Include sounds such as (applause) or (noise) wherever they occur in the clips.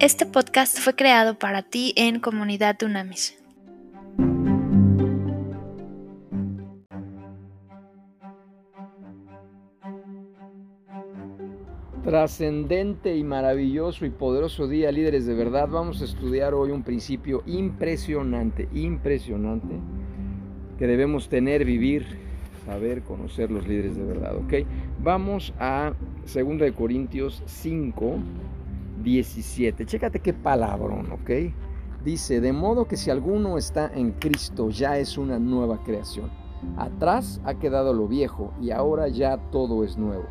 Este podcast fue creado para ti en Comunidad Dunamis. Trascendente y maravilloso y poderoso día, líderes de verdad. Vamos a estudiar hoy un principio impresionante, impresionante, que debemos tener, vivir, saber, conocer los líderes de verdad, ¿ok? Vamos a 2 Corintios 5, 17. Chécate qué palabrón, ¿ok? Dice, de modo que si alguno está en Cristo, ya es una nueva creación. Atrás ha quedado lo viejo y ahora ya todo es nuevo.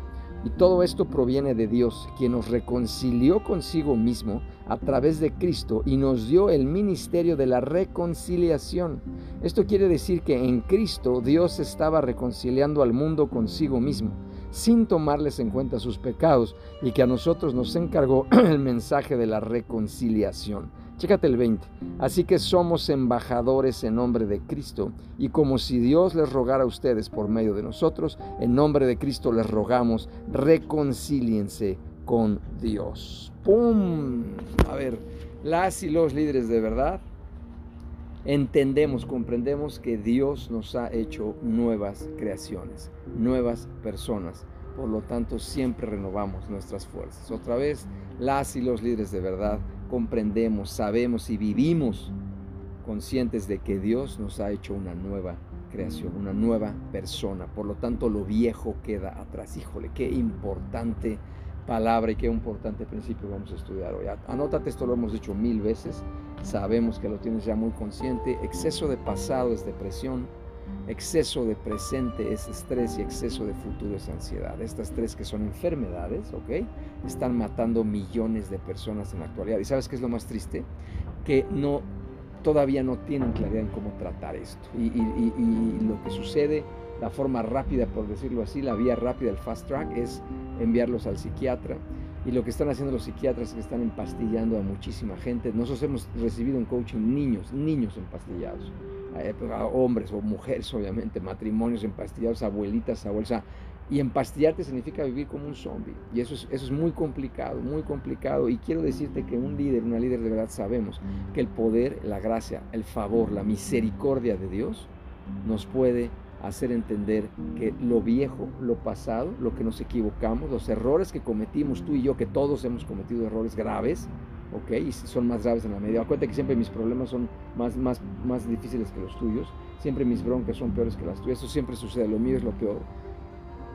Y todo esto proviene de Dios, quien nos reconcilió consigo mismo a través de Cristo y nos dio el ministerio de la reconciliación. Esto quiere decir que en Cristo Dios estaba reconciliando al mundo consigo mismo sin tomarles en cuenta sus pecados y que a nosotros nos encargó (clears throat) el mensaje de la reconciliación. Chécate el 20. Así que somos embajadores en nombre de Cristo y como si Dios les rogara a ustedes por medio de nosotros, en nombre de Cristo les rogamos, reconcíliense con Dios. ¡Pum! A ver, las y los líderes de verdad entendemos, comprendemos que Dios nos ha hecho nuevas creaciones, nuevas personas. Por lo tanto, siempre renovamos nuestras fuerzas. Otra vez, las y los líderes de verdad comprendemos, sabemos y vivimos conscientes de que Dios nos ha hecho una nueva creación, una nueva persona. Por lo tanto, lo viejo queda atrás. Híjole, qué importante palabra y qué importante principio vamos a estudiar hoy. Anótate, esto lo hemos dicho mil veces, sabemos que lo tienes ya muy consciente. Exceso de pasado es depresión, exceso de presente es estrés y exceso de futuro es ansiedad. Estas tres que son enfermedades, ¿ok? Están matando millones de personas en la actualidad. ¿Y sabes qué es lo más triste? Que no todavía no tienen claridad en cómo tratar esto. Y, y lo que sucede la forma rápida, por decirlo así, la vía rápida, el fast track, es enviarlos al psiquiatra. Y lo que están haciendo los psiquiatras es que están empastillando a muchísima gente. Nosotros hemos recibido en coaching niños, niños empastillados. Eh, pues, hombres o mujeres, obviamente, matrimonios empastillados, abuelitas, abuelas. Y empastillarte significa vivir como un zombie. Y eso es, eso es muy complicado, muy complicado. Y quiero decirte que un líder, una líder de verdad, sabemos que el poder, la gracia, el favor, la misericordia de Dios nos puede hacer entender que lo viejo, lo pasado, lo que nos equivocamos, los errores que cometimos tú y yo, que todos hemos cometido errores graves, ¿ok? Y son más graves en la medida. Acuérdate que siempre mis problemas son más, más, más difíciles que los tuyos, siempre mis broncas son peores que las tuyas, eso siempre sucede, lo mío es lo peor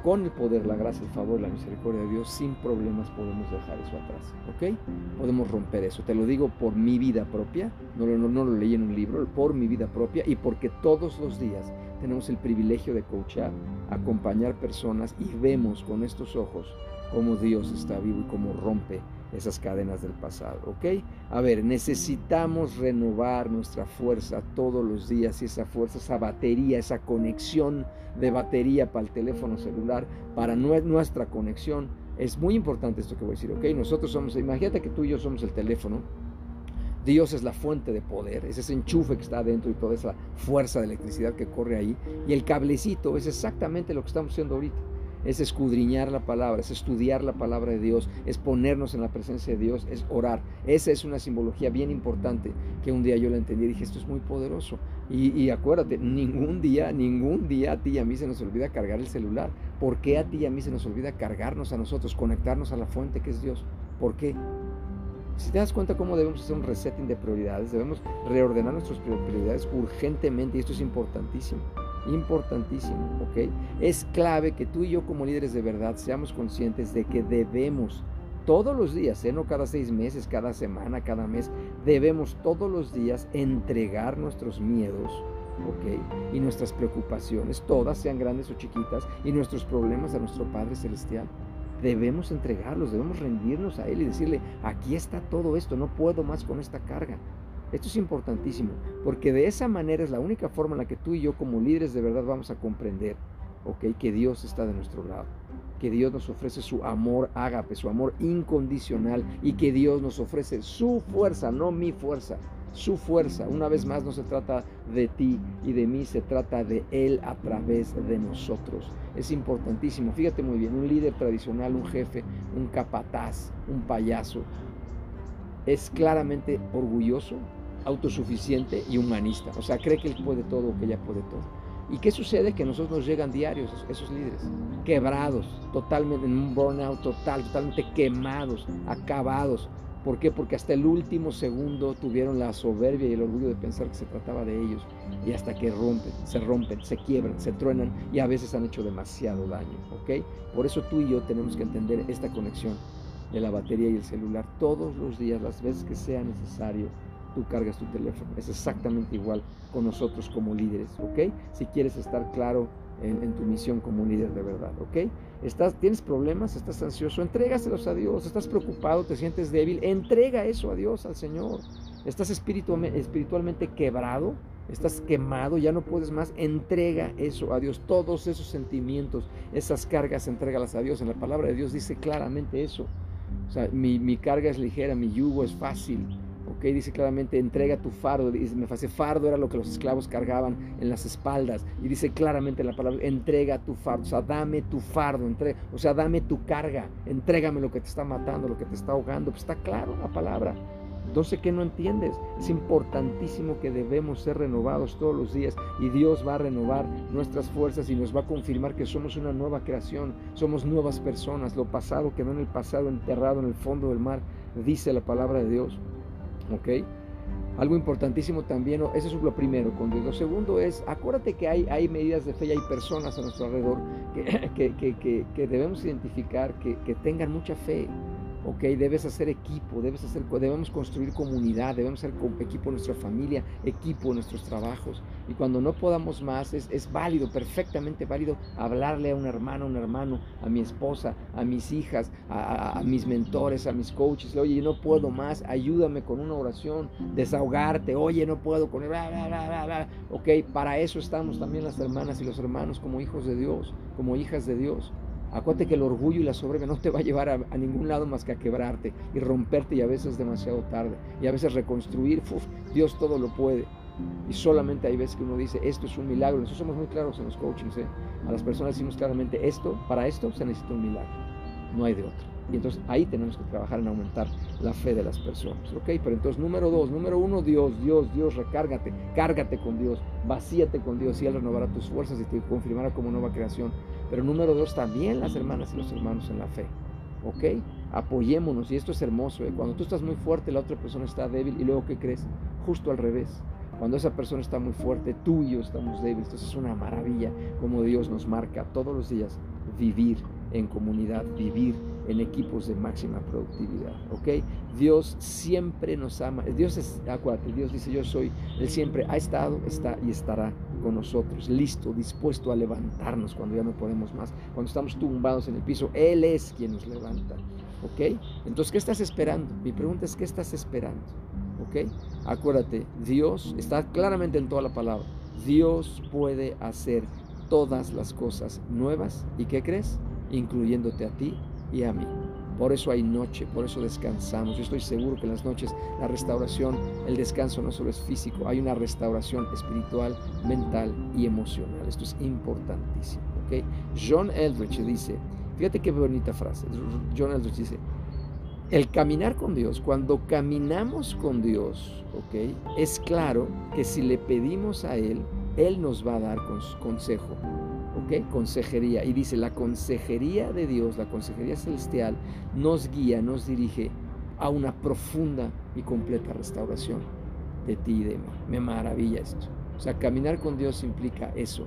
con el poder, la gracia, el favor, la misericordia de Dios, sin problemas podemos dejar eso atrás, ¿ok? Podemos romper eso. Te lo digo por mi vida propia, no, no, no lo leí en un libro, por mi vida propia y porque todos los días tenemos el privilegio de coachar, acompañar personas y vemos con estos ojos cómo Dios está vivo y cómo rompe esas cadenas del pasado, ¿ok? A ver, necesitamos renovar nuestra fuerza todos los días y esa fuerza, esa batería, esa conexión de batería para el teléfono celular, para nuestra conexión. Es muy importante esto que voy a decir, ¿ok? Nosotros somos, imagínate que tú y yo somos el teléfono, Dios es la fuente de poder, es ese enchufe que está adentro y toda esa fuerza de electricidad que corre ahí. Y el cablecito es exactamente lo que estamos haciendo ahorita es escudriñar la palabra, es estudiar la palabra de Dios, es ponernos en la presencia de Dios, es orar. Esa es una simbología bien importante que un día yo la entendí y dije, esto es muy poderoso. Y, acuérdate, ningún día, ningún día a ti y a mí se nos olvida cargar el celular. ¿Por qué a ti y a mí se nos olvida cargarnos a nosotros, conectarnos a la fuente que es Dios? ¿Por qué? Si te das cuenta cómo debemos hacer un resetting de prioridades, debemos reordenar nuestras prioridades urgentemente y esto es importantísimo importantísimo, ¿ok? Es clave que tú y yo como líderes de verdad seamos conscientes de que debemos todos los días, ¿eh? no cada seis meses, cada semana, cada mes, debemos todos los días entregar nuestros miedos, ¿ok? Y nuestras preocupaciones, todas sean grandes o chiquitas, y nuestros problemas a nuestro Padre Celestial. Debemos entregarlos, debemos rendirnos a Él y decirle, aquí está todo esto, no puedo más con esta carga. Esto es importantísimo, porque de esa manera es la única forma en la que tú y yo como líderes de verdad vamos a comprender, ¿ok? Que Dios está de nuestro lado, que Dios nos ofrece su amor ágape, su amor incondicional y que Dios nos ofrece su fuerza, no mi fuerza, su fuerza. Una vez más no se trata de ti y de mí, se trata de Él a través de nosotros. Es importantísimo. Fíjate muy bien, un líder tradicional, un jefe, un capataz, un payaso, es claramente orgulloso, autosuficiente y humanista. O sea, cree que él puede todo, que ella puede todo. ¿Y qué sucede? Que nosotros nos llegan diarios esos líderes, quebrados, totalmente en un burnout total, totalmente quemados, acabados. ¿Por qué? Porque hasta el último segundo tuvieron la soberbia y el orgullo de pensar que se trataba de ellos. Y hasta que rompen, se rompen, se quiebran, se truenan y a veces han hecho demasiado daño. ¿Ok? Por eso tú y yo tenemos que entender esta conexión de la batería y el celular todos los días, las veces que sea necesario tú cargas tu teléfono. Es exactamente igual con nosotros como líderes, ¿ok? Si quieres estar claro en, tu misión como líder de verdad, ¿ok? ¿Tienes problemas? ¿Estás ansioso? Entrégaselos a Dios. ¿Estás preocupado? ¿Te sientes débil? Entrega eso a Dios, al Señor. ¿Estás espiritualmente, quebrado? ¿Estás quemado? ¿Ya no puedes más? Entrega eso a Dios. Todos esos sentimientos, esas cargas, entrégalas a Dios. En la palabra de Dios dice claramente eso. Mi carga es ligera, mi yugo es fácil. Ok, dice claramente, entrega tu fardo. Dice, me hace fardo era lo que los esclavos cargaban en las espaldas. Y dice claramente la palabra, entrega tu fardo. O sea, dame tu fardo. O sea, dame tu carga. Entrégame lo que te está matando, lo que te está ahogando. Pues está claro la palabra. Entonces, ¿qué no entiendes? Es importantísimo que debemos ser renovados todos los días y Dios va a renovar nuestras fuerzas y nos va a confirmar que somos una nueva creación, somos nuevas personas. Lo pasado quedó en el pasado enterrado en el fondo del mar, dice la palabra de Dios. ¿Ok? Algo importantísimo también, eso es lo primero con Dios. Lo segundo es, acuérdate que hay, hay medidas de fe y hay personas a nuestro alrededor que, (coughs) que, que debemos identificar que, tengan mucha fe, ok, debes hacer equipo, debes hacer, debemos construir comunidad, debemos ser equipo nuestra familia, equipo nuestros trabajos. Y cuando no podamos más, es, válido, perfectamente válido, hablarle a un hermano, a un hermano, a mi esposa, a mis hijas, a, mis mentores, a mis coaches. Oye, no puedo más, ayúdame con una oración, desahogarte. Oye, no puedo con... Bla, bla, bla, ok, para eso estamos también las hermanas y los hermanos como hijos de Dios, como hijas de Dios. Acuérdate que el orgullo y la soberbia no te va a llevar a, ningún lado más que a quebrarte y romperte y a veces demasiado tarde. Y a veces reconstruir, Dios todo lo puede. Y solamente hay veces que uno dice, esto es un milagro. Nosotros somos muy claros en los coachings. ¿eh? A las personas decimos claramente, esto, para esto se necesita un milagro. No hay de otro. Y entonces ahí tenemos que trabajar en aumentar la fe de las personas. ¿Ok? Pero entonces, número dos, número uno, Dios, Dios, Dios, recárgate, cárgate con Dios, vacíate con Dios y Él renovará tus fuerzas y te confirmará como nueva creación. Pero número dos, también las hermanas y los hermanos en la fe. ¿Ok? Apoyémonos. Y esto es hermoso. ¿eh? Cuando tú estás muy fuerte, la otra persona está débil. Y luego, ¿qué crees? Justo al revés. Cuando esa persona está muy fuerte, tú y yo estamos débiles. Entonces es una maravilla como Dios nos marca todos los días vivir en comunidad, vivir en equipos de máxima productividad, ¿ok? Dios siempre nos ama, Dios es, acuérdate, Dios dice yo soy, Él siempre ha estado, está y estará con nosotros, listo, dispuesto a levantarnos cuando ya no podemos más, cuando estamos tumbados en el piso, Él es quien nos levanta, ¿ok? Entonces, ¿qué estás esperando? Mi pregunta es, ¿qué estás esperando? ¿Ok? Acuérdate, Dios está claramente en toda la palabra, Dios puede hacer todas las cosas nuevas, ¿y qué crees? Incluyéndote a ti y a mí. Por eso hay noche, por eso descansamos. Yo estoy seguro que en las noches la restauración, el descanso no solo es físico, hay una restauración espiritual, mental y emocional. Esto es importantísimo. ¿okay? John Eldridge dice, fíjate qué bonita frase, John Eldridge dice, el caminar con Dios, cuando caminamos con Dios, ¿ok? Es claro que si le pedimos a Él, Él nos va a dar consejo. Consejería. Y dice, la consejería de Dios, la consejería celestial, nos guía, nos dirige a una profunda y completa restauración de ti y de mí. Me maravilla esto. O sea, caminar con Dios implica eso.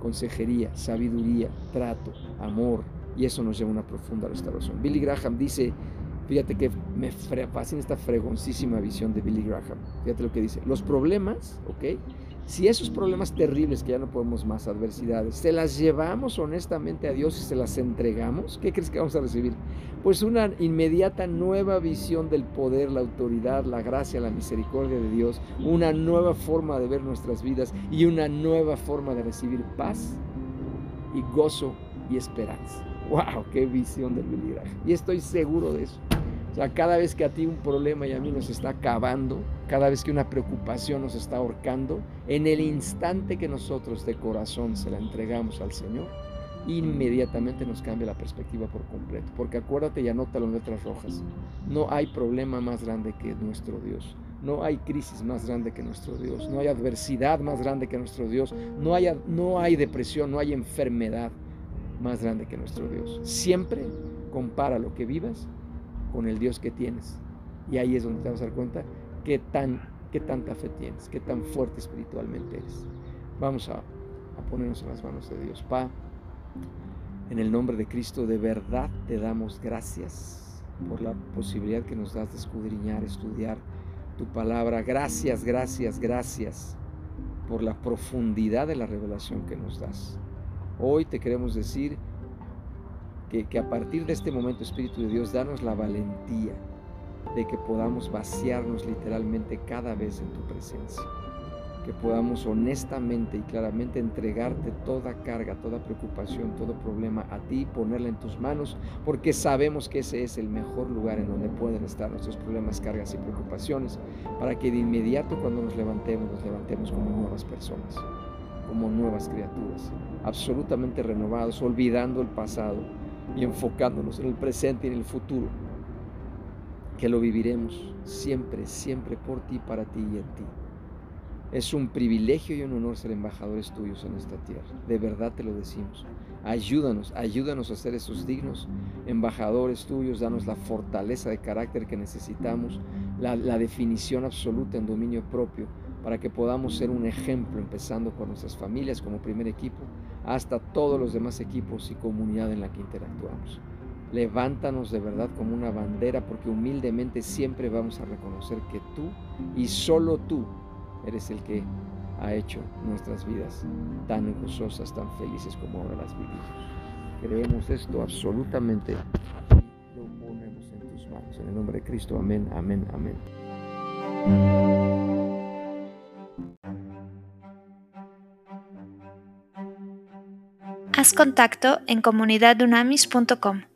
Consejería, sabiduría, trato, amor. Y eso nos lleva a una profunda restauración. Billy Graham dice, fíjate que me fascina esta fregoncísima visión de Billy Graham. Fíjate lo que dice. Los problemas, ¿ok? Si esos problemas terribles que ya no podemos más, adversidades, se las llevamos honestamente a Dios y se las entregamos, ¿qué crees que vamos a recibir? Pues una inmediata nueva visión del poder, la autoridad, la gracia, la misericordia de Dios, una nueva forma de ver nuestras vidas y una nueva forma de recibir paz y gozo y esperanza. ¡Wow! ¡Qué visión del milagro! Y estoy seguro de eso. O sea, cada vez que a ti un problema y a mí nos está acabando, cada vez que una preocupación nos está ahorcando, en el instante que nosotros de corazón se la entregamos al Señor, inmediatamente nos cambia la perspectiva por completo. Porque acuérdate y anótalo en letras rojas. No hay problema más grande que nuestro Dios. No hay crisis más grande que nuestro Dios. No hay adversidad más grande que nuestro Dios. No hay, no hay depresión, no hay enfermedad más grande que nuestro Dios. Siempre compara lo que vivas con el Dios que tienes. Y ahí es donde te vas a dar cuenta qué, tan, qué tanta fe tienes, qué tan fuerte espiritualmente eres. Vamos a, a ponernos en las manos de Dios. Pa, en el nombre de Cristo, de verdad te damos gracias por la posibilidad que nos das de escudriñar, estudiar tu palabra. Gracias, gracias, gracias por la profundidad de la revelación que nos das. Hoy te queremos decir que, a partir de este momento, Espíritu de Dios, danos la valentía de que podamos vaciarnos literalmente cada vez en tu presencia que podamos honestamente y claramente entregarte toda carga, toda preocupación, todo problema a ti, ponerla en tus manos, porque sabemos que ese es el mejor lugar en donde pueden estar nuestros problemas, cargas y preocupaciones, para que de inmediato cuando nos levantemos, nos levantemos como nuevas personas, como nuevas criaturas, absolutamente renovados, olvidando el pasado y enfocándonos en el presente y en el futuro, que lo viviremos siempre, siempre por ti, para ti y en ti. Es un privilegio y un honor ser embajadores tuyos en esta tierra. De verdad te lo decimos. Ayúdanos, ayúdanos a ser esos dignos embajadores tuyos. Danos la fortaleza de carácter que necesitamos, la, la definición absoluta en dominio propio, para que podamos ser un ejemplo, empezando con nuestras familias como primer equipo, hasta todos los demás equipos y comunidad en la que interactuamos. Levántanos de verdad como una bandera, porque humildemente siempre vamos a reconocer que tú y solo tú eres el que ha hecho nuestras vidas tan gozosas, tan felices como ahora las vivimos. Creemos esto absolutamente y lo ponemos en tus manos. En el nombre de Cristo, amén, amén, amén. Haz contacto en comunidadunamis.com.